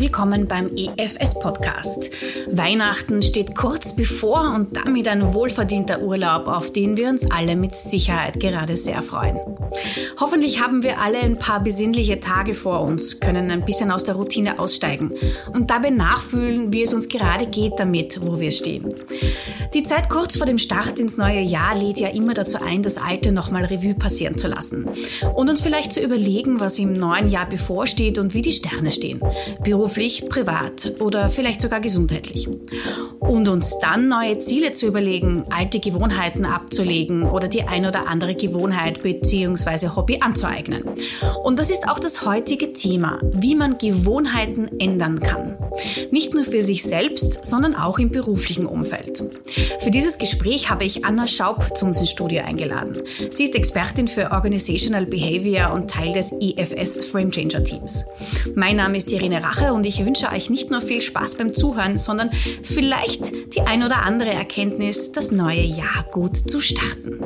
willkommen beim EFS Podcast. Weihnachten steht kurz bevor und damit ein wohlverdienter Urlaub, auf den wir uns alle mit Sicherheit gerade sehr freuen. Hoffentlich haben wir alle ein paar besinnliche Tage vor uns, können ein bisschen aus der Routine aussteigen und dabei nachfühlen, wie es uns gerade geht damit, wo wir stehen. Die Zeit kurz vor dem Start ins neue Jahr lädt ja immer dazu ein, das Alte nochmal Revue passieren zu lassen und uns vielleicht zu überlegen, was im neuen Jahr bevorsteht und wie die Sterne stehen beruflich, privat oder vielleicht sogar gesundheitlich. Und uns dann neue Ziele zu überlegen, alte Gewohnheiten abzulegen oder die ein oder andere Gewohnheit bzw. Hobby anzueignen. Und das ist auch das heutige Thema, wie man Gewohnheiten ändern kann. Nicht nur für sich selbst, sondern auch im beruflichen Umfeld. Für dieses Gespräch habe ich Anna Schaub zu uns ins Studio eingeladen. Sie ist Expertin für Organizational Behavior und Teil des EFS Frame Changer Teams. Mein Name ist Irene Rache und ich wünsche euch nicht nur viel Spaß beim Zuhören, sondern vielleicht die ein oder andere Erkenntnis, das neue Jahr gut zu starten.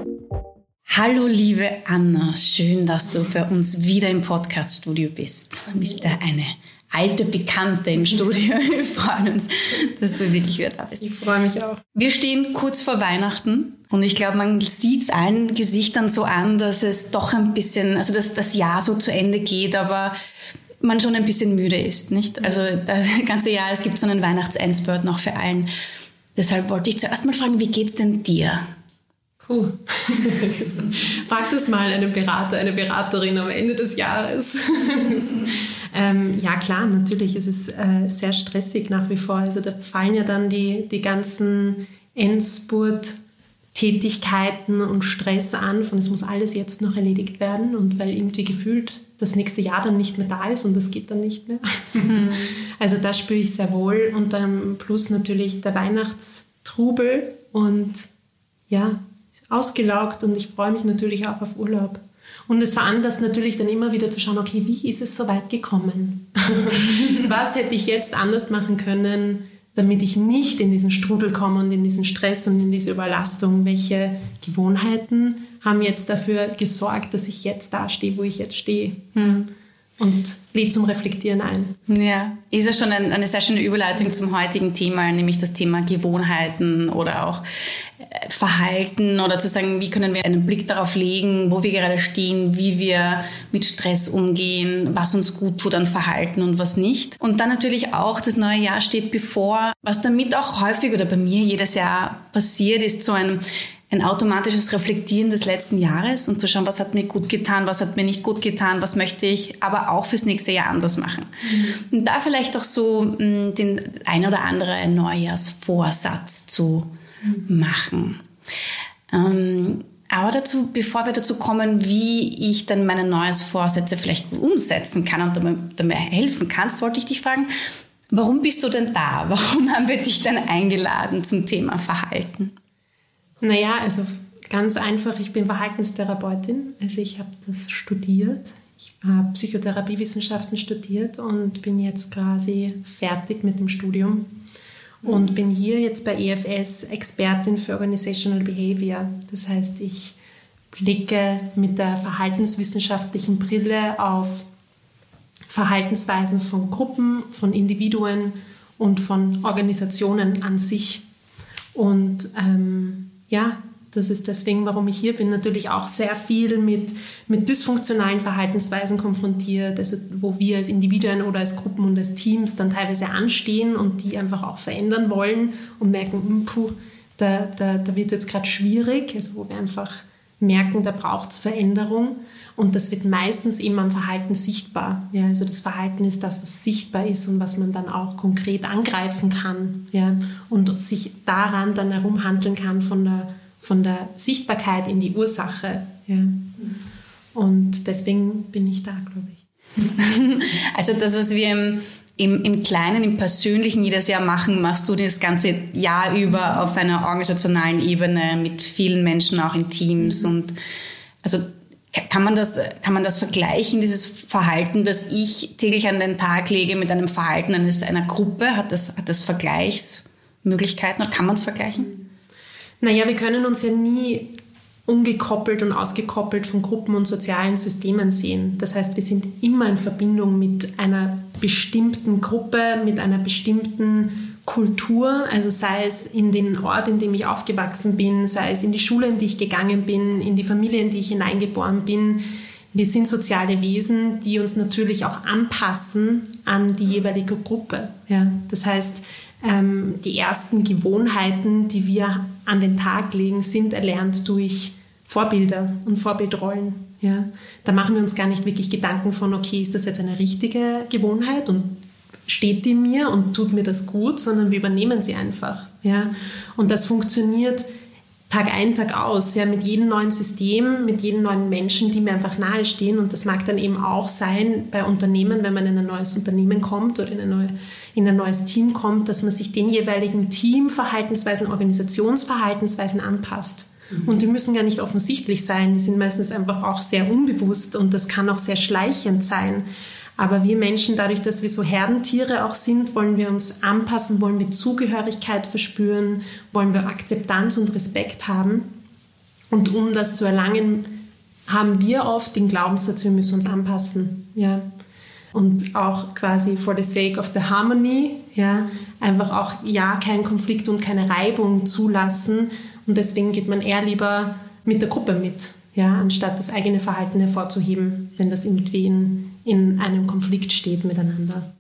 Hallo liebe Anna, schön, dass du bei uns wieder im Podcaststudio bist. Du bist ja eine alte Bekannte im Studio. Wir freuen uns, dass du wirklich wieder da bist. Ich freue mich auch. Wir stehen kurz vor Weihnachten und ich glaube, man sieht es allen Gesichtern so an, dass es doch ein bisschen, also dass das Jahr so zu Ende geht, aber man schon ein bisschen müde ist, nicht? Also das ganze Jahr, es gibt so einen Weihnachts-Endspurt noch für allen. Deshalb wollte ich zuerst mal fragen, wie geht's denn dir? Puh. Frag das mal einen Berater, eine Beraterin am Ende des Jahres. ähm, ja, klar, natürlich ist es äh, sehr stressig nach wie vor. Also da fallen ja dann die, die ganzen Endspurt Tätigkeiten und Stress an, von es muss alles jetzt noch erledigt werden und weil irgendwie gefühlt das nächste Jahr dann nicht mehr da ist und das geht dann nicht mehr. Mhm. Also das spüre ich sehr wohl und dann plus natürlich der Weihnachtstrubel und ja, ausgelaugt und ich freue mich natürlich auch auf Urlaub. Und es veranlasst natürlich dann immer wieder zu schauen, okay, wie ist es so weit gekommen? Was hätte ich jetzt anders machen können, damit ich nicht in diesen Strudel komme und in diesen Stress und in diese Überlastung? Welche Gewohnheiten haben jetzt dafür gesorgt, dass ich jetzt da stehe, wo ich jetzt stehe. Mhm. Und lädt zum Reflektieren ein. Ja, ist ja schon ein, eine sehr schöne Überleitung zum heutigen Thema, nämlich das Thema Gewohnheiten oder auch äh, Verhalten oder zu sagen, wie können wir einen Blick darauf legen, wo wir gerade stehen, wie wir mit Stress umgehen, was uns gut tut an Verhalten und was nicht. Und dann natürlich auch, das neue Jahr steht bevor, was damit auch häufig oder bei mir jedes Jahr passiert, ist so ein ein automatisches Reflektieren des letzten Jahres und zu schauen, was hat mir gut getan, was hat mir nicht gut getan, was möchte ich aber auch fürs nächste Jahr anders machen. Mhm. Und da vielleicht auch so mh, mm, den ein oder andere Neujahrsvorsatz zu mhm. machen. Ähm, aber dazu, bevor wir dazu kommen, wie ich dann meine Neujahrsvorsätze vielleicht gut umsetzen kann und damit, damit helfen kannst, wollte ich dich fragen, warum bist du denn da? Warum haben wir dich denn eingeladen zum Thema Verhalten? Naja, also ganz einfach, ich bin Verhaltenstherapeutin. Also ich habe das studiert. Ich habe Psychotherapiewissenschaften studiert und bin jetzt quasi fertig mit dem Studium und bin hier jetzt bei EFS Expertin für Organizational Behavior. Das heißt, ich blicke mit der verhaltenswissenschaftlichen Brille auf Verhaltensweisen von Gruppen, von Individuen und von Organisationen an sich. Und ähm, ja, das ist deswegen, warum ich hier bin, natürlich auch sehr viel mit, mit dysfunktionalen Verhaltensweisen konfrontiert, also wo wir als Individuen oder als Gruppen und als Teams dann teilweise anstehen und die einfach auch verändern wollen und merken, hm, puh, da, da, da wird es jetzt gerade schwierig, also wo wir einfach merken, da braucht es Veränderung. Und das wird meistens eben am Verhalten sichtbar. Ja, also das Verhalten ist das, was sichtbar ist und was man dann auch konkret angreifen kann. Ja, und sich daran dann herumhandeln kann von der, von der Sichtbarkeit in die Ursache. Ja. Und deswegen bin ich da, glaube ich. Also das, was wir im, im, im Kleinen, im Persönlichen jedes Jahr machen, machst du das ganze Jahr über auf einer organisationalen Ebene mit vielen Menschen, auch in Teams. Und also kann man das, kann man das vergleichen, dieses Verhalten, das ich täglich an den Tag lege mit einem Verhalten eines, einer Gruppe? Hat das, hat das Vergleichsmöglichkeiten oder kann man es vergleichen? Naja, wir können uns ja nie ungekoppelt und ausgekoppelt von Gruppen und sozialen Systemen sehen. Das heißt, wir sind immer in Verbindung mit einer bestimmten Gruppe, mit einer bestimmten Kultur, also sei es in den Ort, in dem ich aufgewachsen bin, sei es in die Schule, in die ich gegangen bin, in die Familie, in die ich hineingeboren bin. Wir sind soziale Wesen, die uns natürlich auch anpassen an die jeweilige Gruppe. Ja? Das heißt, ähm, die ersten Gewohnheiten, die wir an den Tag legen, sind erlernt durch Vorbilder und Vorbildrollen. Ja? Da machen wir uns gar nicht wirklich Gedanken von, okay, ist das jetzt eine richtige Gewohnheit und steht die mir und tut mir das gut, sondern wir übernehmen sie einfach. Ja? Und das funktioniert Tag ein, Tag aus, ja, mit jedem neuen System, mit jedem neuen Menschen, die mir einfach nahestehen. Und das mag dann eben auch sein bei Unternehmen, wenn man in ein neues Unternehmen kommt oder in, eine neue, in ein neues Team kommt, dass man sich den jeweiligen Teamverhaltensweisen, Organisationsverhaltensweisen anpasst. Mhm. Und die müssen gar nicht offensichtlich sein, die sind meistens einfach auch sehr unbewusst und das kann auch sehr schleichend sein. Aber wir Menschen, dadurch, dass wir so Herdentiere auch sind, wollen wir uns anpassen, wollen wir Zugehörigkeit verspüren, wollen wir Akzeptanz und Respekt haben. Und um das zu erlangen, haben wir oft den Glaubenssatz, wir müssen uns anpassen. Ja. Und auch quasi for the sake of the harmony, ja, einfach auch ja, keinen Konflikt und keine Reibung zulassen, und deswegen geht man eher lieber mit der Gruppe mit, ja, anstatt das eigene Verhalten hervorzuheben, wenn das irgendwie in, in einem Konflikt steht miteinander.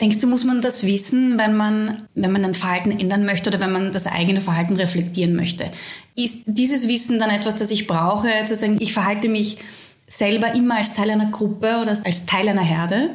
Denkst du, muss man das wissen, wenn man, wenn man ein Verhalten ändern möchte oder wenn man das eigene Verhalten reflektieren möchte? Ist dieses Wissen dann etwas, das ich brauche, zu sagen, ich verhalte mich selber immer als Teil einer Gruppe oder als Teil einer Herde?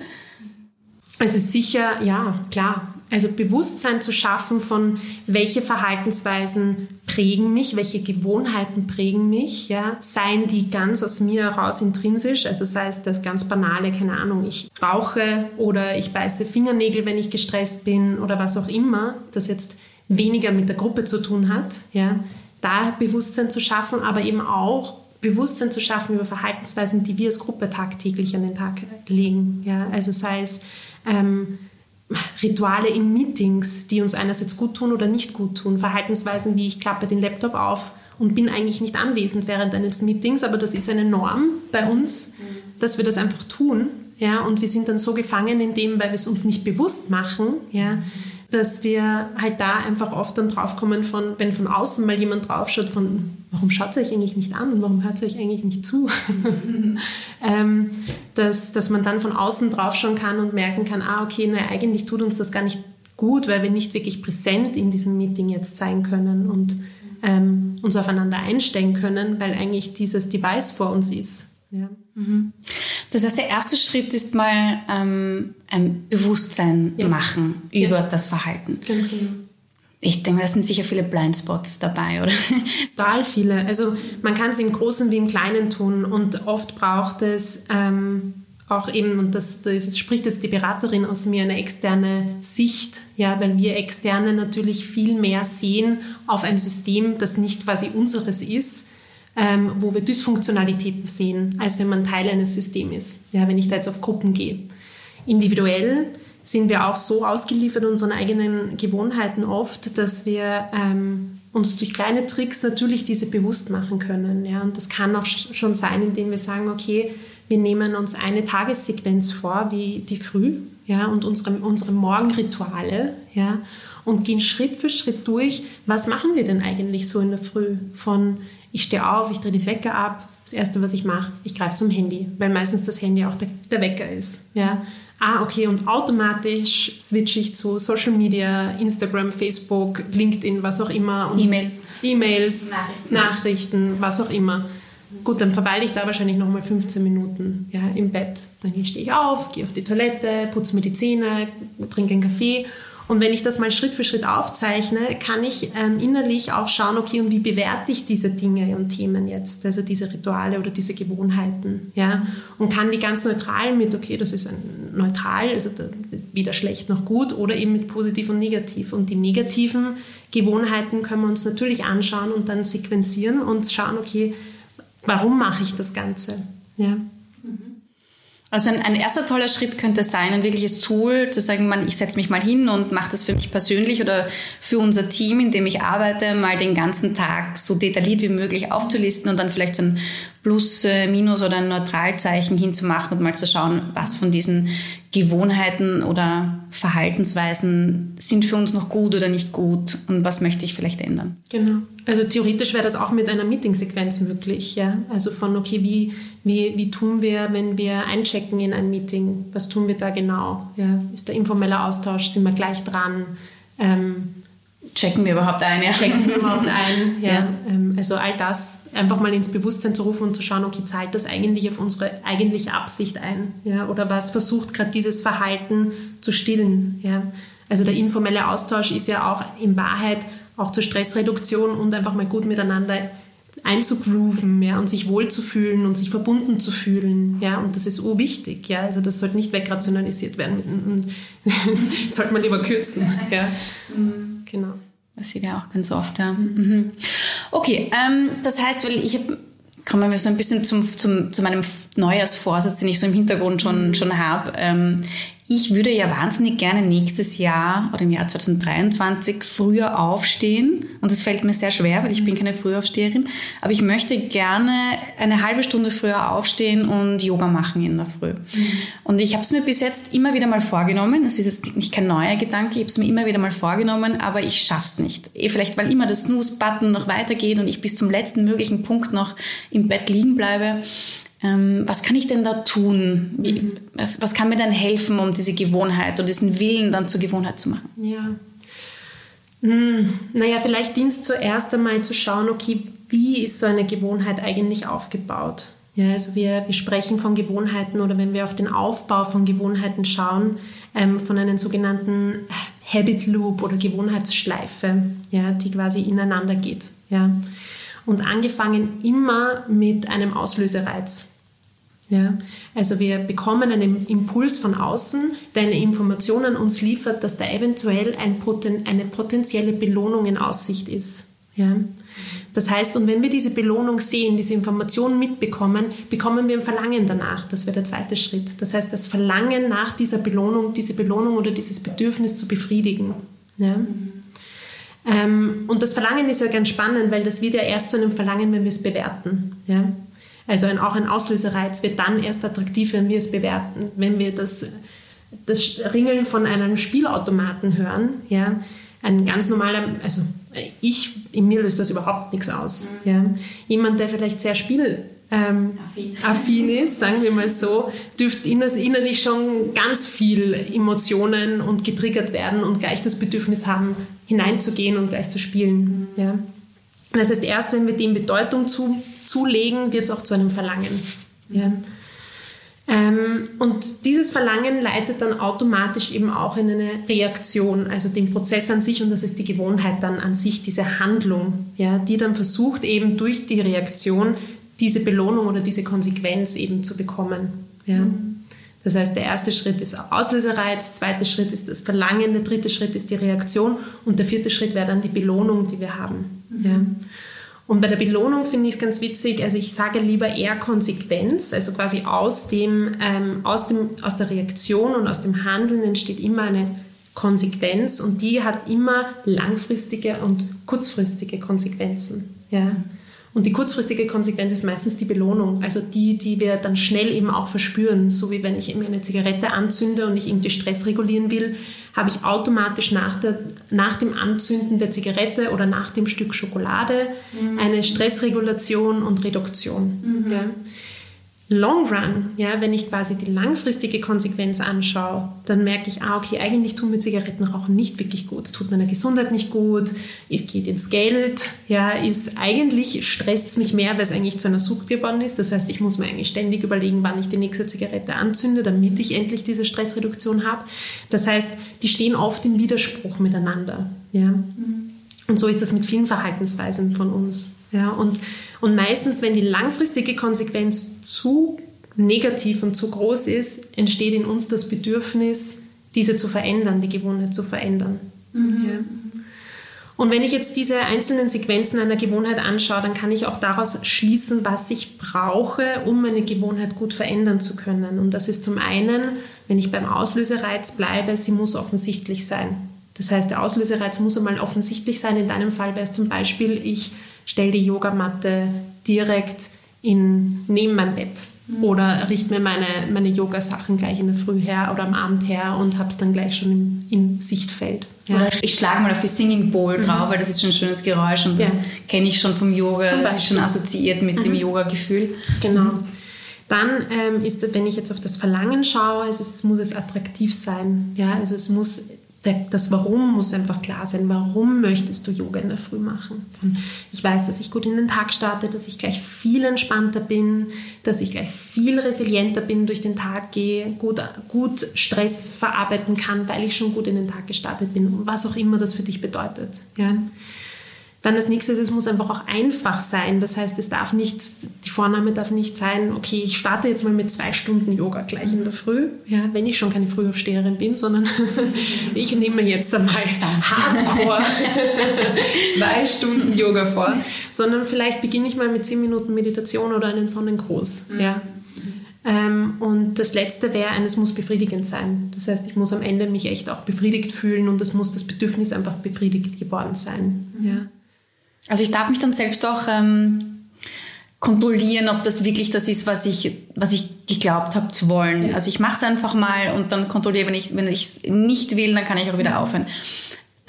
Also sicher, ja, klar. Also Bewusstsein zu schaffen von, welche Verhaltensweisen prägen mich, welche Gewohnheiten prägen mich, ja, seien die ganz aus mir heraus intrinsisch, also sei es das ganz banale, keine Ahnung, ich rauche oder ich beiße Fingernägel, wenn ich gestresst bin oder was auch immer, das jetzt weniger mit der Gruppe zu tun hat, ja, da Bewusstsein zu schaffen, aber eben auch Bewusstsein zu schaffen über Verhaltensweisen, die wir als Gruppe tagtäglich an den Tag legen, ja, also sei es ähm, Rituale in Meetings, die uns einerseits gut tun oder nicht gut tun. Verhaltensweisen wie ich klappe den Laptop auf und bin eigentlich nicht anwesend während eines Meetings, aber das ist eine Norm bei uns, dass wir das einfach tun. Ja, und wir sind dann so gefangen in dem, weil wir es uns nicht bewusst machen, ja, dass wir halt da einfach oft dann draufkommen von, wenn von außen mal jemand draufschaut, von warum schaut ihr euch eigentlich nicht an und warum hört ihr euch eigentlich nicht zu? ähm, dass, dass man dann von außen draufschauen kann und merken kann, ah, okay, na, eigentlich tut uns das gar nicht gut, weil wir nicht wirklich präsent in diesem Meeting jetzt sein können und ähm, uns aufeinander einstellen können, weil eigentlich dieses Device vor uns ist. Ja. Mhm. Das heißt, der erste Schritt ist mal ähm, ein Bewusstsein ja. machen über ja. das Verhalten. Ganz genau. Ich denke, da sind sicher viele Blindspots dabei, oder? Total viele. Also man kann es im Großen wie im Kleinen tun und oft braucht es ähm, auch eben, und das, das spricht jetzt die Beraterin aus mir, eine externe Sicht, ja, weil wir Externe natürlich viel mehr sehen auf ein System, das nicht quasi unseres ist, ähm, wo wir Dysfunktionalitäten sehen, als wenn man Teil eines Systems ist, ja, wenn ich da jetzt auf Gruppen gehe. Individuell sind wir auch so ausgeliefert unseren eigenen Gewohnheiten oft, dass wir ähm, uns durch kleine Tricks natürlich diese bewusst machen können. Ja? Und das kann auch schon sein, indem wir sagen, okay, wir nehmen uns eine Tagessequenz vor, wie die Früh, ja, und unsere, unsere Morgenrituale, ja, und gehen Schritt für Schritt durch, was machen wir denn eigentlich so in der Früh? Von ich stehe auf, ich drehe den Wecker ab, das Erste, was ich mache, ich greife zum Handy, weil meistens das Handy auch der, der Wecker ist. Ja ah, okay, und automatisch switche ich zu Social Media, Instagram, Facebook, LinkedIn, was auch immer. E-Mails. E-Mails, Nachrichten. Nachrichten, was auch immer. Gut, dann verweile ich da wahrscheinlich noch mal 15 Minuten ja, im Bett. Dann stehe ich auf, gehe auf die Toilette, putze mir die Zähne, trinke einen Kaffee und wenn ich das mal Schritt für Schritt aufzeichne, kann ich ähm, innerlich auch schauen, okay, und wie bewerte ich diese Dinge und Themen jetzt, also diese Rituale oder diese Gewohnheiten, ja, und kann die ganz neutral mit, okay, das ist ein neutral, also weder schlecht noch gut, oder eben mit positiv und negativ. Und die negativen Gewohnheiten können wir uns natürlich anschauen und dann sequenzieren und schauen, okay, warum mache ich das Ganze, ja. Also ein, ein, erster toller Schritt könnte sein, ein wirkliches Tool, zu sagen, man, ich setze mich mal hin und mache das für mich persönlich oder für unser Team, in dem ich arbeite, mal den ganzen Tag so detailliert wie möglich aufzulisten und dann vielleicht so ein Plus, äh, Minus oder ein Neutralzeichen hinzumachen und mal zu schauen, was von diesen Gewohnheiten oder Verhaltensweisen sind für uns noch gut oder nicht gut und was möchte ich vielleicht ändern. Genau. Also theoretisch wäre das auch mit einer Meetingsequenz möglich. Ja? Also von, okay, wie, wie, wie tun wir, wenn wir einchecken in ein Meeting? Was tun wir da genau? Ja? Ist der informelle Austausch? Sind wir gleich dran? Ähm, checken wir überhaupt ein? Ja. Checken wir überhaupt ein? Ja. ja. Ähm, also all das einfach mal ins Bewusstsein zu rufen und zu schauen, okay, zahlt das eigentlich auf unsere eigentliche Absicht ein? Ja? Oder was versucht gerade dieses Verhalten zu stillen? Ja? Also der informelle Austausch ist ja auch in Wahrheit auch zur Stressreduktion und einfach mal gut miteinander einzugrooven ja, und sich wohlzufühlen und sich verbunden zu fühlen. Ja, und das ist wichtig. Ja, also das sollte nicht wegrationalisiert werden. sollte man lieber kürzen. Ja. Genau. Das sieht ja auch ganz oft, ja. Mhm. Okay, ähm, das heißt, weil ich kommen wir so ein bisschen zum, zum, zu meinem Neujahrsvorsatz, den ich so im Hintergrund schon, schon habe. Ähm, ich würde ja wahnsinnig gerne nächstes Jahr oder im Jahr 2023 früher aufstehen. Und das fällt mir sehr schwer, weil ich bin keine Frühaufsteherin. Aber ich möchte gerne eine halbe Stunde früher aufstehen und Yoga machen in der Früh. Mhm. Und ich habe es mir bis jetzt immer wieder mal vorgenommen. Das ist jetzt nicht kein neuer Gedanke. Ich habe es mir immer wieder mal vorgenommen, aber ich schaff's nicht. Eh vielleicht, weil immer das Snooze-Button noch weitergeht und ich bis zum letzten möglichen Punkt noch im Bett liegen bleibe. Ähm, was kann ich denn da tun? Wie, mhm. was, was, kann mir denn helfen, um diese Gewohnheit oder diesen Willen dann zur Gewohnheit zu machen? Ja. Hm, naja, vielleicht dient es zuerst einmal zu schauen, okay, wie ist so eine Gewohnheit eigentlich aufgebaut? Ja, also wir, wir sprechen von Gewohnheiten oder wenn wir auf den Aufbau von Gewohnheiten schauen, ähm, von einem sogenannten Habit Loop oder Gewohnheitsschleife, ja, die quasi ineinander geht. Ja. Und angefangen immer mit einem Auslösereiz. Ja, also wir bekommen einen Impuls von außen, der eine Information an uns liefert, dass da eventuell ein Poten eine potenzielle Belohnung in Aussicht ist. Ja. Das heißt, und wenn wir diese Belohnung sehen, diese Information mitbekommen, bekommen wir ein Verlangen danach. Das wäre der zweite Schritt. Das heißt, das Verlangen nach dieser Belohnung, diese Belohnung oder dieses Bedürfnis zu befriedigen. Ja. Ähm, und das Verlangen ist ja ganz spannend, weil das wird ja erst zu einem Verlangen, wenn wir es bewerten. Ja. Also ein, auch ein Auslösereiz wird dann erst attraktiv, wenn wir es bewerten. Wenn wir das, das Ringeln von einem Spielautomaten hören, ja, ein ganz normaler, also ich, in mir löst das überhaupt nichts aus. Mhm. Ja. Jemand, der vielleicht sehr spiel ähm, affin. ist, sagen wir mal so, dürfte innerlich schon ganz viel Emotionen und getriggert werden und gleich das Bedürfnis haben, hineinzugehen und gleich zu spielen. Mhm. Ja. Das heißt, erst wenn wir dem Bedeutung zu, zulegen, wird es auch zu einem Verlangen. Ja. Ähm, und dieses Verlangen leitet dann automatisch eben auch in eine Reaktion, also den Prozess an sich und das ist die Gewohnheit dann an sich, diese Handlung, ja, die dann versucht eben durch die Reaktion diese Belohnung oder diese Konsequenz eben zu bekommen. Ja. Das heißt, der erste Schritt ist Auslösereiz, der zweite Schritt ist das Verlangen, der dritte Schritt ist die Reaktion und der vierte Schritt wäre dann die Belohnung, die wir haben. Mhm. Ja. Und bei der Belohnung finde ich es ganz witzig, also ich sage lieber eher Konsequenz, also quasi aus, dem, ähm, aus, dem, aus der Reaktion und aus dem Handeln entsteht immer eine Konsequenz und die hat immer langfristige und kurzfristige Konsequenzen. Ja. Und die kurzfristige Konsequenz ist meistens die Belohnung, also die, die wir dann schnell eben auch verspüren. So wie wenn ich mir eine Zigarette anzünde und ich irgendwie Stress regulieren will, habe ich automatisch nach, der, nach dem Anzünden der Zigarette oder nach dem Stück Schokolade mhm. eine Stressregulation und Reduktion. Mhm. Ja. Long Run, ja, wenn ich quasi die langfristige Konsequenz anschaue, dann merke ich, ah, okay, eigentlich tun mir Zigarettenrauchen nicht wirklich gut, tut meiner Gesundheit nicht gut, es geht ins Geld, ja, ist eigentlich stresst es mich mehr, weil es eigentlich zu einer Sucht geworden ist. Das heißt, ich muss mir eigentlich ständig überlegen, wann ich die nächste Zigarette anzünde, damit ich endlich diese Stressreduktion habe. Das heißt, die stehen oft im Widerspruch miteinander, ja. Mhm. Und so ist das mit vielen Verhaltensweisen von uns. Ja, und, und meistens, wenn die langfristige Konsequenz zu negativ und zu groß ist, entsteht in uns das Bedürfnis, diese zu verändern, die Gewohnheit zu verändern. Mhm. Ja. Und wenn ich jetzt diese einzelnen Sequenzen einer Gewohnheit anschaue, dann kann ich auch daraus schließen, was ich brauche, um meine Gewohnheit gut verändern zu können. Und das ist zum einen, wenn ich beim Auslösereiz bleibe, sie muss offensichtlich sein. Das heißt, der Auslösereiz muss einmal offensichtlich sein. In deinem Fall wäre es zum Beispiel, ich stelle die Yogamatte direkt in, neben mein Bett mhm. oder richte mir meine, meine Yoga-Sachen gleich in der Früh her oder am Abend her und habe es dann gleich schon im, im Sichtfeld. Ja. Oder ich schlage mal auf die Singing Bowl mhm. drauf, weil das ist schon ein schönes Geräusch und das ja. kenne ich schon vom Yoga. Das ist schon assoziiert mit mhm. dem Yoga-Gefühl. Genau. Dann ähm, ist, wenn ich jetzt auf das Verlangen schaue, also es muss es attraktiv sein. Ja, also es muss das Warum muss einfach klar sein. Warum möchtest du Yoga in der Früh machen? Ich weiß, dass ich gut in den Tag starte, dass ich gleich viel entspannter bin, dass ich gleich viel resilienter bin, durch den Tag gehe, gut, gut Stress verarbeiten kann, weil ich schon gut in den Tag gestartet bin, was auch immer das für dich bedeutet. Ja? Dann das nächste, es muss einfach auch einfach sein. Das heißt, es darf nicht, die Vorname darf nicht sein, okay, ich starte jetzt mal mit zwei Stunden Yoga gleich in der Früh, ja, wenn ich schon keine Frühaufsteherin bin, sondern ich nehme jetzt einmal Hardcore zwei Stunden Yoga vor, sondern vielleicht beginne ich mal mit zehn Minuten Meditation oder einen Sonnengruß. Mhm. Ja. Ähm, und das letzte wäre, eines muss befriedigend sein. Das heißt, ich muss am Ende mich echt auch befriedigt fühlen und es muss das Bedürfnis einfach befriedigt geworden sein. Ja. Also ich darf mich dann selbst auch ähm, kontrollieren, ob das wirklich das ist, was ich, was ich geglaubt habe zu wollen. Also ich mache es einfach mal und dann kontrolliere, wenn ich wenn es nicht will, dann kann ich auch wieder aufhören.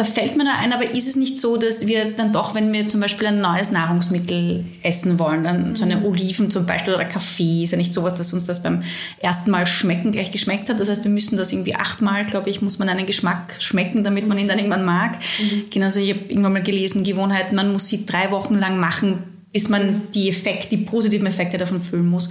Da fällt mir da ein, aber ist es nicht so, dass wir dann doch, wenn wir zum Beispiel ein neues Nahrungsmittel essen wollen, dann so eine mhm. Oliven zum Beispiel oder Kaffee, ist ja nicht sowas, dass uns das beim ersten Mal schmecken gleich geschmeckt hat. Das heißt, wir müssen das irgendwie achtmal, glaube ich, muss man einen Geschmack schmecken, damit man ihn dann irgendwann mag. Mhm. Genauso, ich habe irgendwann mal gelesen, Gewohnheiten, man muss sie drei Wochen lang machen, bis man die Effekte, die positiven Effekte davon fühlen muss.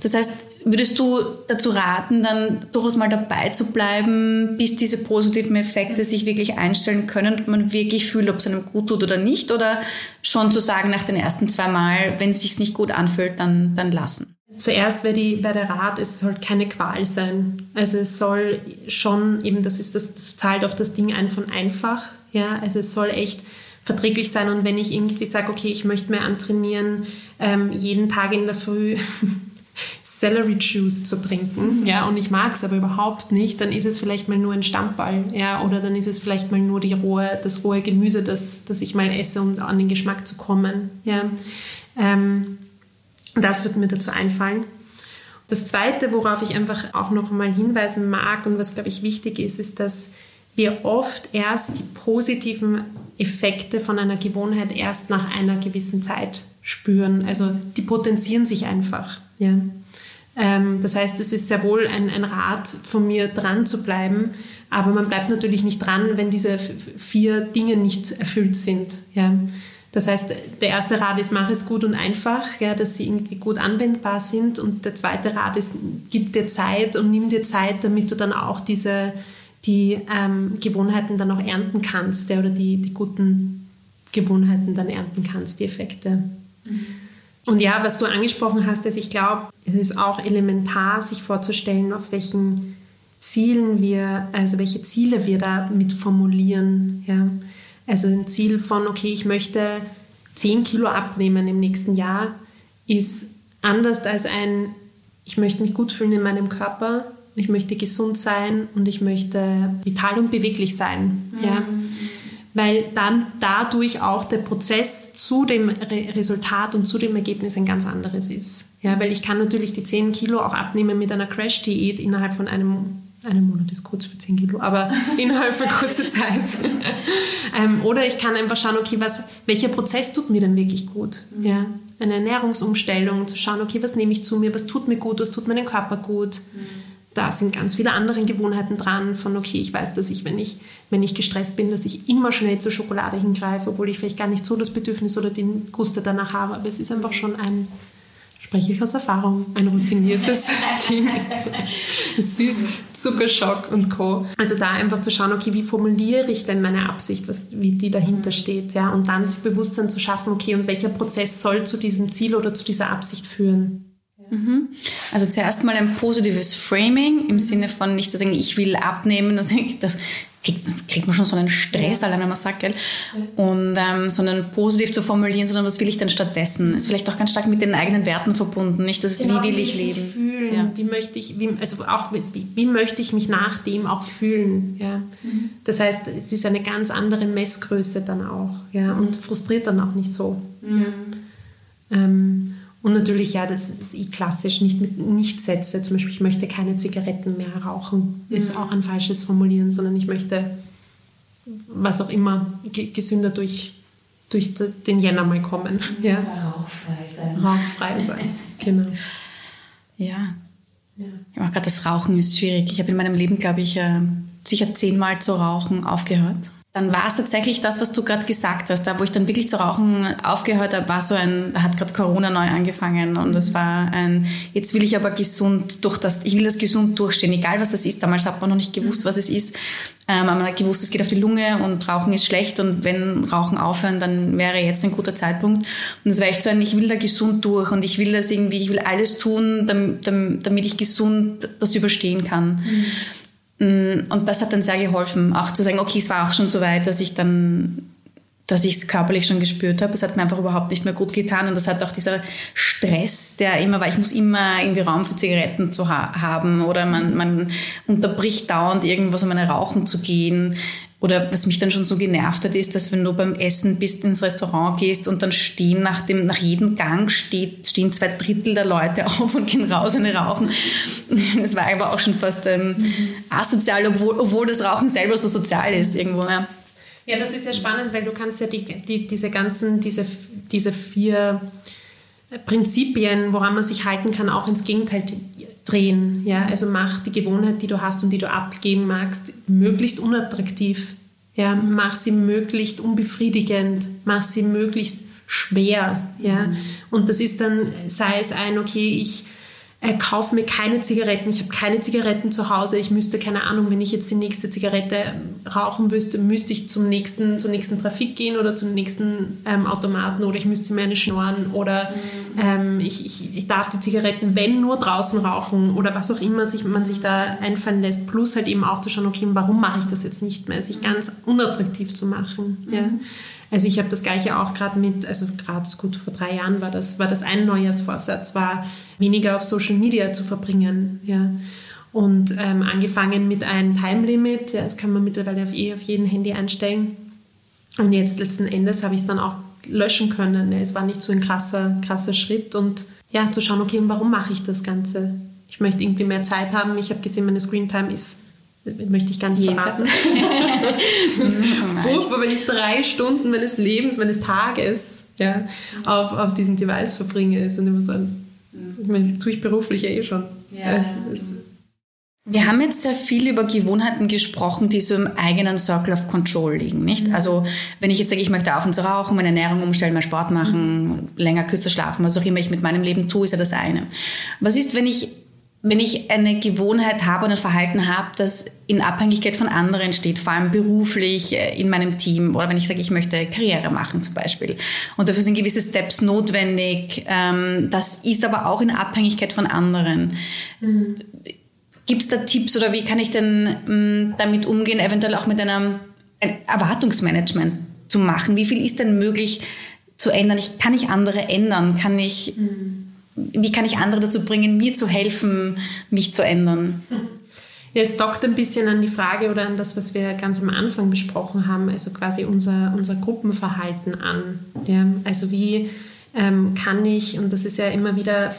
Das heißt, Würdest du dazu raten, dann durchaus mal dabei zu bleiben, bis diese positiven Effekte sich wirklich einstellen können und man wirklich fühlt, ob es einem gut tut oder nicht? Oder schon zu sagen nach den ersten zwei Mal, wenn es sich nicht gut anfühlt, dann, dann lassen? Zuerst wäre, wäre der Rat, es soll keine Qual sein. Also es soll schon eben, das ist das, das zahlt auf das Ding ein von einfach. Ja, also es soll echt verträglich sein. Und wenn ich irgendwie sage, okay, ich möchte mehr antrainieren, ähm, jeden Tag in der Früh Celery Juice zu trinken, mhm. ja, und ich mag es aber überhaupt nicht, dann ist es vielleicht mal nur ein Stammball, ja, oder dann ist es vielleicht mal nur die rohe, das rohe Gemüse, das, das ich mal esse, um an den Geschmack zu kommen, ja. Ähm, das wird mir dazu einfallen. Das Zweite, worauf ich einfach auch noch mal hinweisen mag und was, glaube ich, wichtig ist, ist, dass wir oft erst die positiven Effekte von einer Gewohnheit erst nach einer gewissen Zeit spüren. Also die potenzieren sich einfach. Ja. Ähm, das heißt, es ist sehr wohl ein, ein Rat von mir, dran zu bleiben. Aber man bleibt natürlich nicht dran, wenn diese vier Dinge nicht erfüllt sind. Ja. Das heißt, der erste Rat ist, mach es gut und einfach, ja, dass sie irgendwie gut anwendbar sind. Und der zweite Rat ist, gib dir Zeit und nimm dir Zeit, damit du dann auch diese, die ähm, Gewohnheiten dann auch ernten kannst, ja, oder die, die guten Gewohnheiten dann ernten kannst, die Effekte. Mhm. Und ja, was du angesprochen hast, ist, ich glaube, es ist auch elementar, sich vorzustellen, auf welchen Zielen wir, also welche Ziele wir da mit formulieren. Ja. Also ein Ziel von, okay, ich möchte 10 Kilo abnehmen im nächsten Jahr, ist anders als ein, ich möchte mich gut fühlen in meinem Körper, ich möchte gesund sein und ich möchte vital und beweglich sein. Mhm. Ja weil dann dadurch auch der Prozess zu dem Re Resultat und zu dem Ergebnis ein ganz anderes ist. Ja, weil ich kann natürlich die 10 Kilo auch abnehmen mit einer Crash-Diät innerhalb von einem einem Monat ist kurz für 10 Kilo, aber innerhalb von kurzer Zeit. ähm, oder ich kann einfach schauen, okay, was, welcher Prozess tut mir denn wirklich gut? Mhm. Ja, eine Ernährungsumstellung, zu schauen, okay, was nehme ich zu mir, was tut mir gut, was tut meinem Körper gut. Mhm da sind ganz viele andere Gewohnheiten dran, von okay, ich weiß, dass ich, wenn ich, wenn ich gestresst bin, dass ich immer schnell zur Schokolade hingreife, obwohl ich vielleicht gar nicht so das Bedürfnis oder den Guster danach habe. Aber es ist einfach schon ein, spreche ich aus Erfahrung, ein routiniertes Ding. Süß, Zuckerschock und Co. Also da einfach zu schauen, okay, wie formuliere ich denn meine Absicht, was, wie die dahinter steht, ja, und dann Bewusstsein zu schaffen, okay, und welcher Prozess soll zu diesem Ziel oder zu dieser Absicht führen. Mhm. Also zuerst mal ein positives Framing im Sinne von nicht zu sagen, ich will abnehmen, das, das kriegt, kriegt man schon so einen Stress, allein wenn man sagt, gell? Und ähm, sondern positiv zu formulieren, sondern was will ich denn stattdessen? Ist vielleicht auch ganz stark mit den eigenen Werten verbunden, nicht? Das ist, genau, wie will ich leben? Fühlen, ja. Wie möchte ich, wie, also auch wie, wie, möchte ich mich nach dem auch fühlen? Ja? Mhm. Das heißt, es ist eine ganz andere Messgröße dann auch, ja, und frustriert dann auch nicht so. Mhm. Ja? Ähm, und natürlich, ja, das ist eh klassisch, nicht mit Nichtsätze. Zum Beispiel, ich möchte keine Zigaretten mehr rauchen, ist mhm. auch ein falsches Formulieren, sondern ich möchte, was auch immer, gesünder durch, durch den Jänner mal kommen. Ja. Rauchfrei sein. Rauchfrei sein, genau. Ja. ja. ja gerade das Rauchen ist schwierig. Ich habe in meinem Leben, glaube ich, äh, sicher zehnmal zu rauchen aufgehört dann war es tatsächlich das, was du gerade gesagt hast. Da, wo ich dann wirklich zu rauchen aufgehört habe, war so ein, da hat gerade Corona neu angefangen und es war ein, jetzt will ich aber gesund durch das, ich will das gesund durchstehen, egal was das ist. Damals hat man noch nicht gewusst, was es ist. Ähm, man hat gewusst, es geht auf die Lunge und Rauchen ist schlecht und wenn Rauchen aufhören, dann wäre jetzt ein guter Zeitpunkt. Und es war echt so ein, ich will da gesund durch und ich will das irgendwie, ich will alles tun, damit, damit ich gesund das überstehen kann. Mhm. Mm, und das hat dann sehr geholfen, auch zu sagen, okay, es war auch schon so weit, dass ich dann, dass ich es körperlich schon gespürt habe. Es hat mir einfach überhaupt nicht mehr gut getan. Und das hat auch dieser Stress, der immer war, ich muss immer irgendwie Raum für Zigaretten zu ha haben oder man, man unterbricht dauernd irgendwas, um eine Rauchen zu gehen. Oder was mich dann schon so genervt hat, ist, dass wenn du beim Essen bist, ins Restaurant gehst und dann stehen nach, dem, nach jedem Gang steht, stehen zwei Drittel der Leute auf und gehen raus und rauchen. Das war einfach auch schon fast ähm, asozial, obwohl, obwohl das Rauchen selber so sozial ist irgendwo. Ja. Ja, das ist ja spannend, weil du kannst ja die, die, diese ganzen, diese, diese vier Prinzipien, woran man sich halten kann, auch ins Gegenteil drehen. Ja? Also mach die Gewohnheit, die du hast und die du abgeben magst, möglichst unattraktiv. Ja? Mach sie möglichst unbefriedigend, mach sie möglichst schwer. Ja? Mhm. Und das ist dann, sei es ein, okay, ich äh, kaufe mir keine Zigaretten, ich habe keine Zigaretten zu Hause, ich müsste, keine Ahnung, wenn ich jetzt die nächste Zigarette ähm, rauchen müsste, müsste ich zum nächsten, zur nächsten Trafik gehen oder zum nächsten ähm, Automaten oder ich müsste mir eine schnorren oder mhm. Ähm, ich, ich, ich darf die Zigaretten, wenn nur draußen rauchen oder was auch immer sich, man sich da einfallen lässt, plus halt eben auch zu schauen, okay, warum mache ich das jetzt nicht mehr, sich ganz unattraktiv zu machen. Mhm. Ja. Also ich habe das gleiche auch gerade mit, also gerade gut vor drei Jahren war das, war das ein Neujahrsvorsatz, war weniger auf Social Media zu verbringen. Ja. Und ähm, angefangen mit einem Time Limit, ja, das kann man mittlerweile auf, eh auf jedem Handy einstellen. Und jetzt letzten Endes habe ich es dann auch löschen können. Es war nicht so ein krasser, krasser Schritt und ja, zu schauen, okay, warum mache ich das Ganze? Ich möchte irgendwie mehr Zeit haben. Ich habe gesehen, meine Screen Time ist möchte ich gar nicht verraten. das ist furchtbar, wenn ich drei Stunden meines Lebens, meines Tages ja, auf, auf diesem Device verbringe. Ist dann immer so ein, ich meine, tue ich beruflich ja eh schon. Ja. Wir haben jetzt sehr viel über Gewohnheiten gesprochen, die so im eigenen Circle of Control liegen, nicht? Mhm. Also, wenn ich jetzt sage, ich möchte aufhören zu rauchen, meine Ernährung umstellen, mehr Sport machen, mhm. länger kürzer schlafen, was auch immer ich mit meinem Leben tue, ist ja das eine. Was ist, wenn ich wenn ich eine Gewohnheit habe und ein Verhalten habe, das in Abhängigkeit von anderen steht, vor allem beruflich äh, in meinem Team oder wenn ich sage, ich möchte Karriere machen zum Beispiel und dafür sind gewisse Steps notwendig, ähm, das ist aber auch in Abhängigkeit von anderen. Mhm. Gibt es da Tipps oder wie kann ich denn ähm, damit umgehen, eventuell auch mit einem ein Erwartungsmanagement zu machen? Wie viel ist denn möglich zu ändern? Ich, kann ich andere ändern? Kann ich... Mhm wie kann ich andere dazu bringen, mir zu helfen, mich zu ändern? Ja, es dockt ein bisschen an die Frage oder an das, was wir ganz am Anfang besprochen haben, also quasi unser, unser Gruppenverhalten an. Ja, also wie ähm, kann ich, und das ist ja immer wieder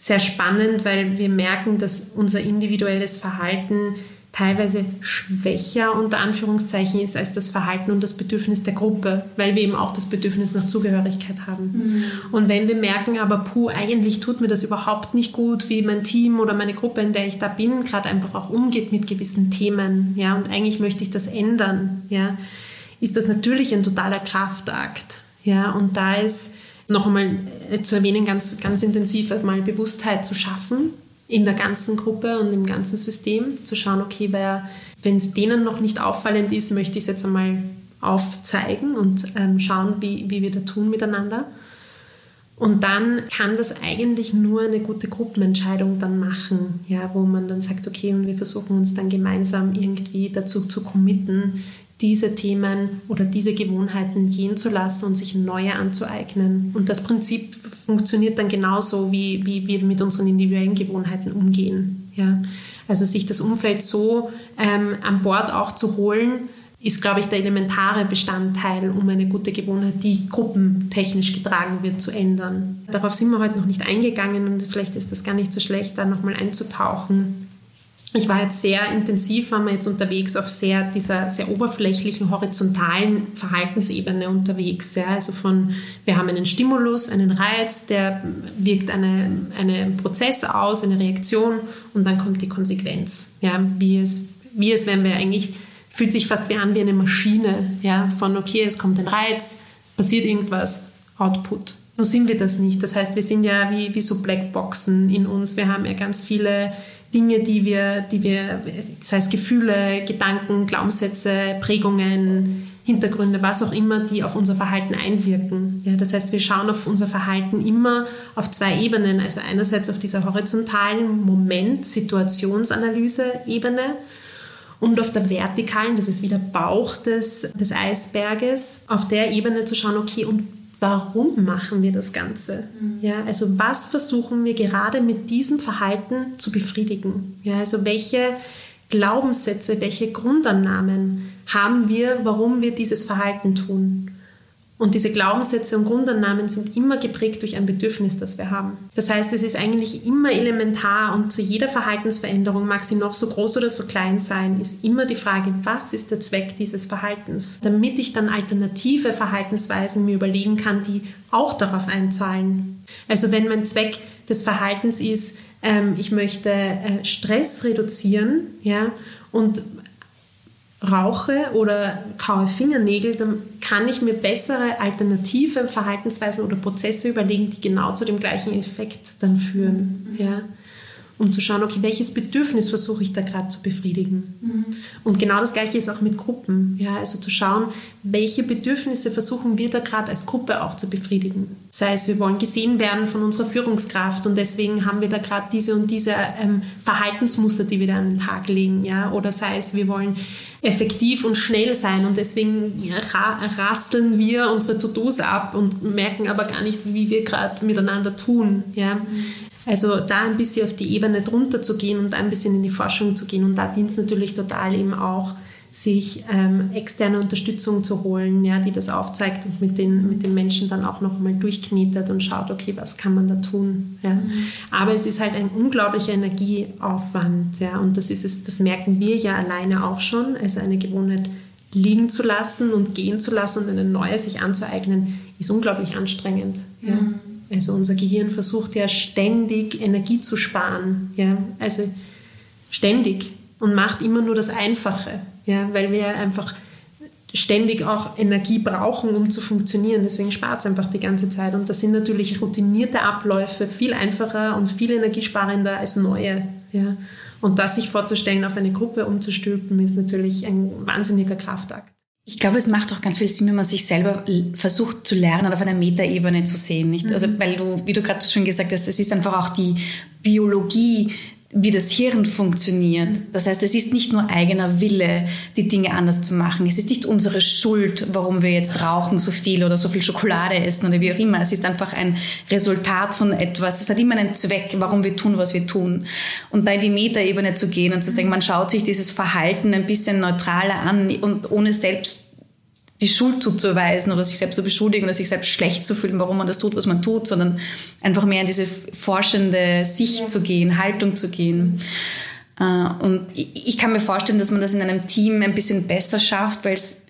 sehr spannend, weil wir merken, dass unser individuelles Verhalten teilweise schwächer unter Anführungszeichen ist als das Verhalten und das Bedürfnis der Gruppe, weil wir eben auch das Bedürfnis nach Zugehörigkeit haben. Mhm. Und wenn wir merken, aber puh, eigentlich tut mir das überhaupt nicht gut, wie mein Team oder meine Gruppe, in der ich da bin, gerade einfach auch umgeht mit gewissen Themen, ja, und eigentlich möchte ich das ändern, ja, ist das natürlich ein totaler Kraftakt, ja, und da ist noch einmal zu erwähnen, ganz, ganz intensiv mal Bewusstheit zu schaffen, in der ganzen Gruppe und im ganzen System, zu schauen, okay, wenn es denen noch nicht auffallend ist, möchte ich es jetzt einmal aufzeigen und ähm, schauen, wie, wie wir da tun miteinander. Und dann kann das eigentlich nur eine gute Gruppenentscheidung dann machen, ja, wo man dann sagt, okay, und wir versuchen uns dann gemeinsam irgendwie dazu zu committen, diese Themen oder diese Gewohnheiten gehen zu lassen und sich neue anzueignen. Und das Prinzip funktioniert dann genauso, wie, wie wir mit unseren individuellen Gewohnheiten umgehen. Ja. Also sich das Umfeld so ähm, an Bord auch zu holen, ist, glaube ich, der elementare Bestandteil, um eine gute Gewohnheit, die gruppentechnisch getragen wird, zu ändern. Darauf sind wir heute noch nicht eingegangen und vielleicht ist das gar nicht so schlecht, da nochmal einzutauchen. Ich war jetzt sehr intensiv, waren wir jetzt unterwegs auf sehr dieser sehr oberflächlichen horizontalen Verhaltensebene unterwegs. Ja. Also von, wir haben einen Stimulus, einen Reiz, der wirkt eine, einen Prozess aus, eine Reaktion und dann kommt die Konsequenz. Ja. Wie, es, wie es, wenn wir eigentlich fühlt sich fast wie an wie eine Maschine, ja, von okay, es kommt ein Reiz, passiert irgendwas, Output. Nur sind wir das nicht. Das heißt, wir sind ja wie, wie so Blackboxen in uns. Wir haben ja ganz viele Dinge, die wir, die wir, sei es Gefühle, Gedanken, Glaubenssätze, Prägungen, Hintergründe, was auch immer, die auf unser Verhalten einwirken. Ja, das heißt, wir schauen auf unser Verhalten immer auf zwei Ebenen. Also einerseits auf dieser horizontalen Moment-Situationsanalyse-Ebene und auf der vertikalen, das ist wieder Bauch des, des Eisberges, auf der Ebene zu schauen, okay, und warum machen wir das Ganze? Mhm. Ja, also was versuchen wir gerade mit diesem Verhalten zu befriedigen? Ja, also welche Glaubenssätze, welche Grundannahmen haben wir, warum wir dieses Verhalten tun? Und diese Glaubenssätze und Grundannahmen sind immer geprägt durch ein Bedürfnis, das wir haben. Das heißt, es ist eigentlich immer elementar und zu jeder Verhaltensveränderung, mag sie noch so groß oder so klein sein, ist immer die Frage, was ist der Zweck dieses Verhaltens? Damit ich dann alternative Verhaltensweisen mir überlegen kann, die auch darauf einzahlen. Also wenn mein Zweck des Verhaltens ist, ähm, ich möchte äh, Stress reduzieren, ja, und rauche oder kaue Fingernägel, dann kann ich mir bessere alternative Verhaltensweisen oder Prozesse überlegen, die genau zu dem gleichen Effekt dann führen. Ja um zu schauen, okay, welches Bedürfnis versuche ich da gerade zu befriedigen. Mhm. Und genau das Gleiche ist auch mit Gruppen. Ja, also zu schauen, welche Bedürfnisse versuchen wir da gerade als Gruppe auch zu befriedigen. Sei es, wir wollen gesehen werden von unserer Führungskraft und deswegen haben wir da gerade diese und diese ähm, Verhaltensmuster, die wir da an den Tag legen. Ja? Oder sei es, wir wollen effektiv und schnell sein und deswegen ra rasteln wir unsere To-Dos ab und merken aber gar nicht, wie wir gerade miteinander tun. Ja? Mhm. Also da ein bisschen auf die Ebene drunter zu gehen und ein bisschen in die Forschung zu gehen. Und da dient es natürlich total eben auch, sich ähm, externe Unterstützung zu holen, ja, die das aufzeigt und mit den, mit den Menschen dann auch nochmal durchknetet und schaut, okay, was kann man da tun. Ja. Mhm. Aber es ist halt ein unglaublicher Energieaufwand. Ja, und das, ist es, das merken wir ja alleine auch schon. Also eine Gewohnheit liegen zu lassen und gehen zu lassen und eine neue sich anzueignen, ist unglaublich anstrengend. Ja. Mhm. Also unser Gehirn versucht ja ständig Energie zu sparen, ja, also ständig und macht immer nur das Einfache, ja, weil wir einfach ständig auch Energie brauchen, um zu funktionieren. Deswegen spart es einfach die ganze Zeit. Und das sind natürlich routinierte Abläufe viel einfacher und viel energiesparender als neue. Ja. Und das sich vorzustellen, auf eine Gruppe umzustülpen, ist natürlich ein wahnsinniger Kraftakt. Ich glaube, es macht auch ganz viel Sinn, wenn man sich selber versucht zu lernen, auf einer Metaebene zu sehen. Nicht? Also, mhm. weil du, wie du gerade schon gesagt hast, es ist einfach auch die Biologie, wie das Hirn funktioniert. Das heißt, es ist nicht nur eigener Wille, die Dinge anders zu machen. Es ist nicht unsere Schuld, warum wir jetzt rauchen so viel oder so viel Schokolade essen oder wie auch immer. Es ist einfach ein Resultat von etwas. Es hat immer einen Zweck, warum wir tun, was wir tun. Und da in die Metaebene zu gehen und zu sagen, man schaut sich dieses Verhalten ein bisschen neutraler an und ohne selbst die Schuld zuzuweisen oder sich selbst zu beschuldigen oder sich selbst schlecht zu fühlen, warum man das tut, was man tut, sondern einfach mehr in diese forschende Sicht ja. zu gehen, Haltung zu gehen. Äh, und ich kann mir vorstellen, dass man das in einem Team ein bisschen besser schafft, weil es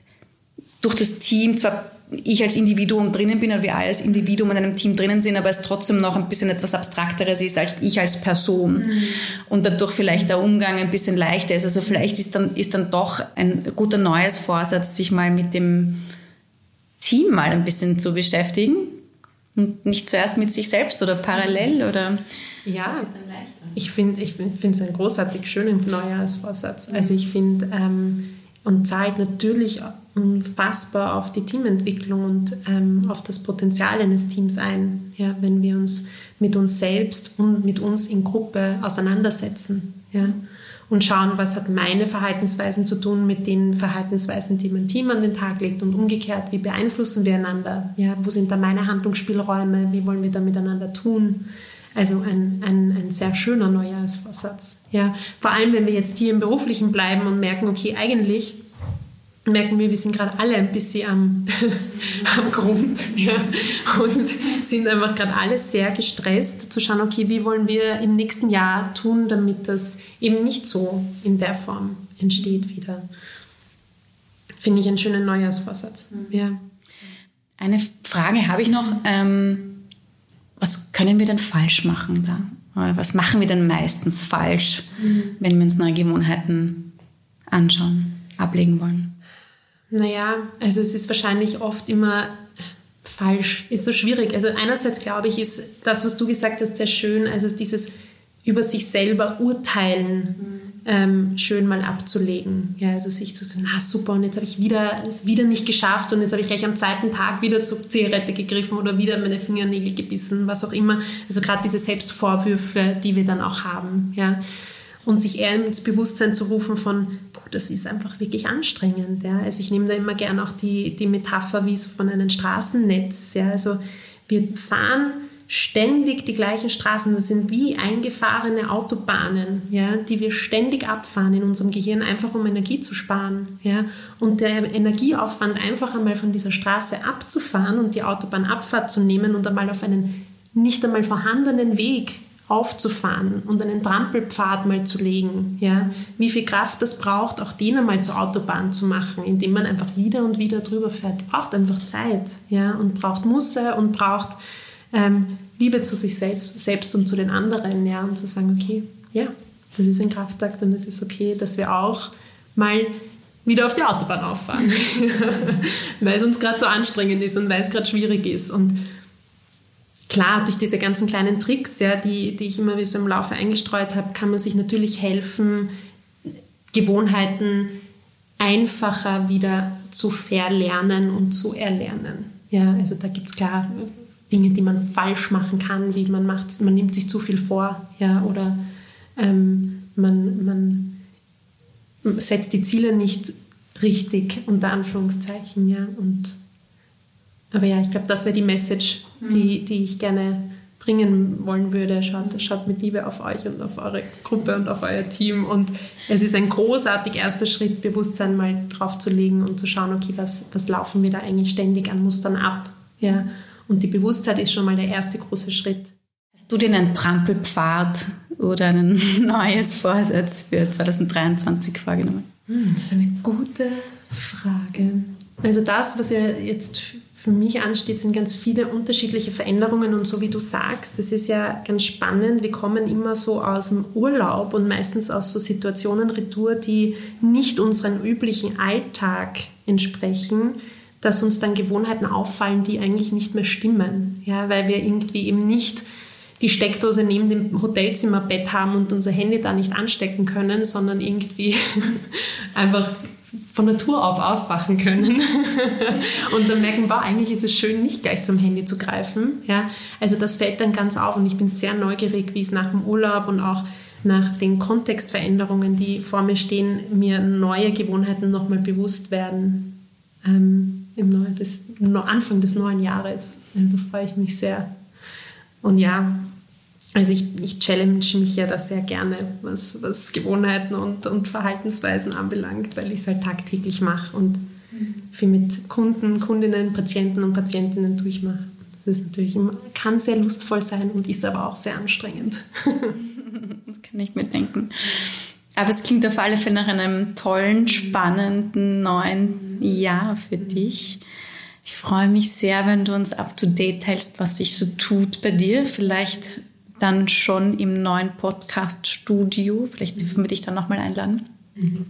durch das Team zwar ich als Individuum drinnen bin oder wir alle als Individuum in einem Team drinnen sind, aber es trotzdem noch ein bisschen etwas Abstrakteres ist als ich als Person mhm. und dadurch vielleicht der Umgang ein bisschen leichter ist. Also vielleicht ist dann, ist dann doch ein guter neues Vorsatz, sich mal mit dem Team mal ein bisschen zu beschäftigen und nicht zuerst mit sich selbst oder parallel oder ja, was ist dann leichter? Ich finde ich find, es einen großartig schönen Neujahrsvorsatz. Mhm. Also ich finde, ähm, und zahlt natürlich unfassbar auf die Teamentwicklung und ähm, auf das Potenzial eines Teams ein, ja, wenn wir uns mit uns selbst und mit uns in Gruppe auseinandersetzen. Ja und schauen, was hat meine Verhaltensweisen zu tun mit den Verhaltensweisen, die mein Team an den Tag legt und umgekehrt, wie beeinflussen wir einander? Ja, wo sind da meine Handlungsspielräume? Wie wollen wir da miteinander tun? Also ein, ein, ein sehr schöner Neujahrsvorsatz. Ja, vor allem, wenn wir jetzt hier im Beruflichen bleiben und merken, okay, eigentlich merken wir, wir sind gerade alle ein bisschen am, am Grund ja, und sind einfach gerade alle sehr gestresst, zu schauen, okay, wie wollen wir im nächsten Jahr tun, damit das eben nicht so in der Form entsteht wieder. Finde ich einen schönen Neujahrsvorsatz. Mhm. Ja. Eine Frage habe ich noch. Ähm, was können wir denn falsch machen da? Oder was machen wir denn meistens falsch, mhm. wenn wir uns neue Gewohnheiten anschauen, ablegen wollen? Naja, also es ist wahrscheinlich oft immer falsch, ist so schwierig. Also einerseits glaube ich, ist das, was du gesagt hast, sehr schön, also dieses über sich selber urteilen mhm. ähm, schön mal abzulegen. Ja, also sich zu sagen, na super, und jetzt habe ich wieder, es wieder nicht geschafft und jetzt habe ich gleich am zweiten Tag wieder zur Zigarette gegriffen oder wieder meine Fingernägel gebissen, was auch immer. Also gerade diese Selbstvorwürfe, die wir dann auch haben. Ja und sich eher ins Bewusstsein zu rufen von, boah, das ist einfach wirklich anstrengend. Ja. Also ich nehme da immer gerne auch die, die Metapher wie so von einem Straßennetz. Ja. Also wir fahren ständig die gleichen Straßen. Das sind wie eingefahrene Autobahnen, ja, die wir ständig abfahren in unserem Gehirn, einfach um Energie zu sparen. Ja. Und der Energieaufwand, einfach einmal von dieser Straße abzufahren und die Autobahnabfahrt zu nehmen und einmal auf einen nicht einmal vorhandenen Weg aufzufahren und einen Trampelpfad mal zu legen. Ja? Wie viel Kraft das braucht, auch den einmal zur Autobahn zu machen, indem man einfach wieder und wieder drüber fährt. Braucht einfach Zeit ja? und braucht Musse und braucht ähm, Liebe zu sich selbst, selbst und zu den anderen. Ja? Und zu sagen, okay, ja, das ist ein Kraftakt und es ist okay, dass wir auch mal wieder auf die Autobahn auffahren, weil es uns gerade so anstrengend ist und weil es gerade schwierig ist. Und klar, durch diese ganzen kleinen Tricks, ja, die, die ich immer wie so im Laufe eingestreut habe, kann man sich natürlich helfen, Gewohnheiten einfacher wieder zu verlernen und zu erlernen. Ja, also da gibt es klar Dinge, die man falsch machen kann, wie man macht, man nimmt sich zu viel vor, ja, oder ähm, man, man setzt die Ziele nicht richtig, unter Anführungszeichen, ja, und aber ja, ich glaube, das wäre die Message, die, mhm. die ich gerne bringen wollen würde. Schaut, schaut mit Liebe auf euch und auf eure Gruppe und auf euer Team. Und es ist ein großartig erster Schritt, Bewusstsein mal draufzulegen und zu schauen, okay, was, was laufen wir da eigentlich ständig an Mustern ab? Ja? Und die Bewusstheit ist schon mal der erste große Schritt. Hast du denn einen Trampelpfad oder ein neues Vorsatz für 2023 vorgenommen? Hm, das ist eine gute Frage. Also das, was ihr jetzt für mich ansteht, sind ganz viele unterschiedliche Veränderungen und so wie du sagst, das ist ja ganz spannend. Wir kommen immer so aus dem Urlaub und meistens aus so Situationen retour, die nicht unserem üblichen Alltag entsprechen, dass uns dann Gewohnheiten auffallen, die eigentlich nicht mehr stimmen, ja, weil wir irgendwie eben nicht die Steckdose neben dem Hotelzimmerbett haben und unser Handy da nicht anstecken können, sondern irgendwie einfach von Natur auf aufwachen können und dann merken, wow, eigentlich ist es schön, nicht gleich zum Handy zu greifen. Ja? Also das fällt dann ganz auf und ich bin sehr neugierig, wie es nach dem Urlaub und auch nach den Kontextveränderungen, die vor mir stehen, mir neue Gewohnheiten nochmal bewusst werden ähm, im Neu des, Anfang des neuen Jahres. da freue ich mich sehr. Und ja, also ich, ich challenge mich ja da sehr gerne, was, was Gewohnheiten und, und Verhaltensweisen anbelangt, weil ich es halt tagtäglich mache und mhm. viel mit Kunden, Kundinnen, Patienten und Patientinnen durchmache. Das ist natürlich immer, kann sehr lustvoll sein und ist aber auch sehr anstrengend. das kann ich mitdenken. Aber es klingt auf alle Fälle nach einem tollen, spannenden neuen Jahr für dich. Ich freue mich sehr, wenn du uns up to date teilst, was sich so tut bei dir. Vielleicht dann schon im neuen Podcast-Studio. Vielleicht dürfen wir dich dann nochmal einladen. Mhm.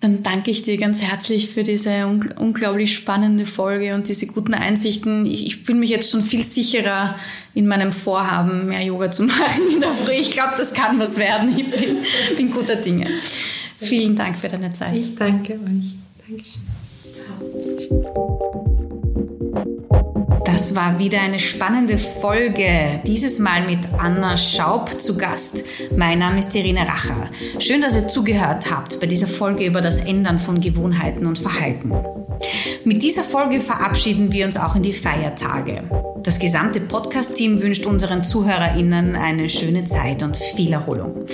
Dann danke ich dir ganz herzlich für diese un unglaublich spannende Folge und diese guten Einsichten. Ich, ich fühle mich jetzt schon viel sicherer in meinem Vorhaben, mehr Yoga zu machen in der Früh. Ich glaube, das kann was werden. Ich bin, bin guter Dinge. Vielen Dank für deine Zeit. Ich danke euch. Dankeschön. Das war wieder eine spannende Folge. Dieses Mal mit Anna Schaub zu Gast. Mein Name ist Irene Racher. Schön, dass ihr zugehört habt bei dieser Folge über das Ändern von Gewohnheiten und Verhalten. Mit dieser Folge verabschieden wir uns auch in die Feiertage. Das gesamte Podcast-Team wünscht unseren ZuhörerInnen eine schöne Zeit und viel Erholung.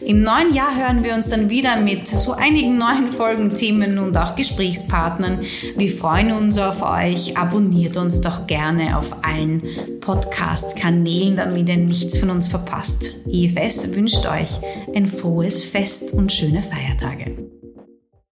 Im neuen Jahr hören wir uns dann wieder mit so einigen neuen Folgen, Themen und auch Gesprächspartnern. Wir freuen uns auf euch. Abonniert uns doch gerne auf allen Podcast-Kanälen, damit ihr nichts von uns verpasst. IFS wünscht euch ein frohes Fest und schöne Feiertage.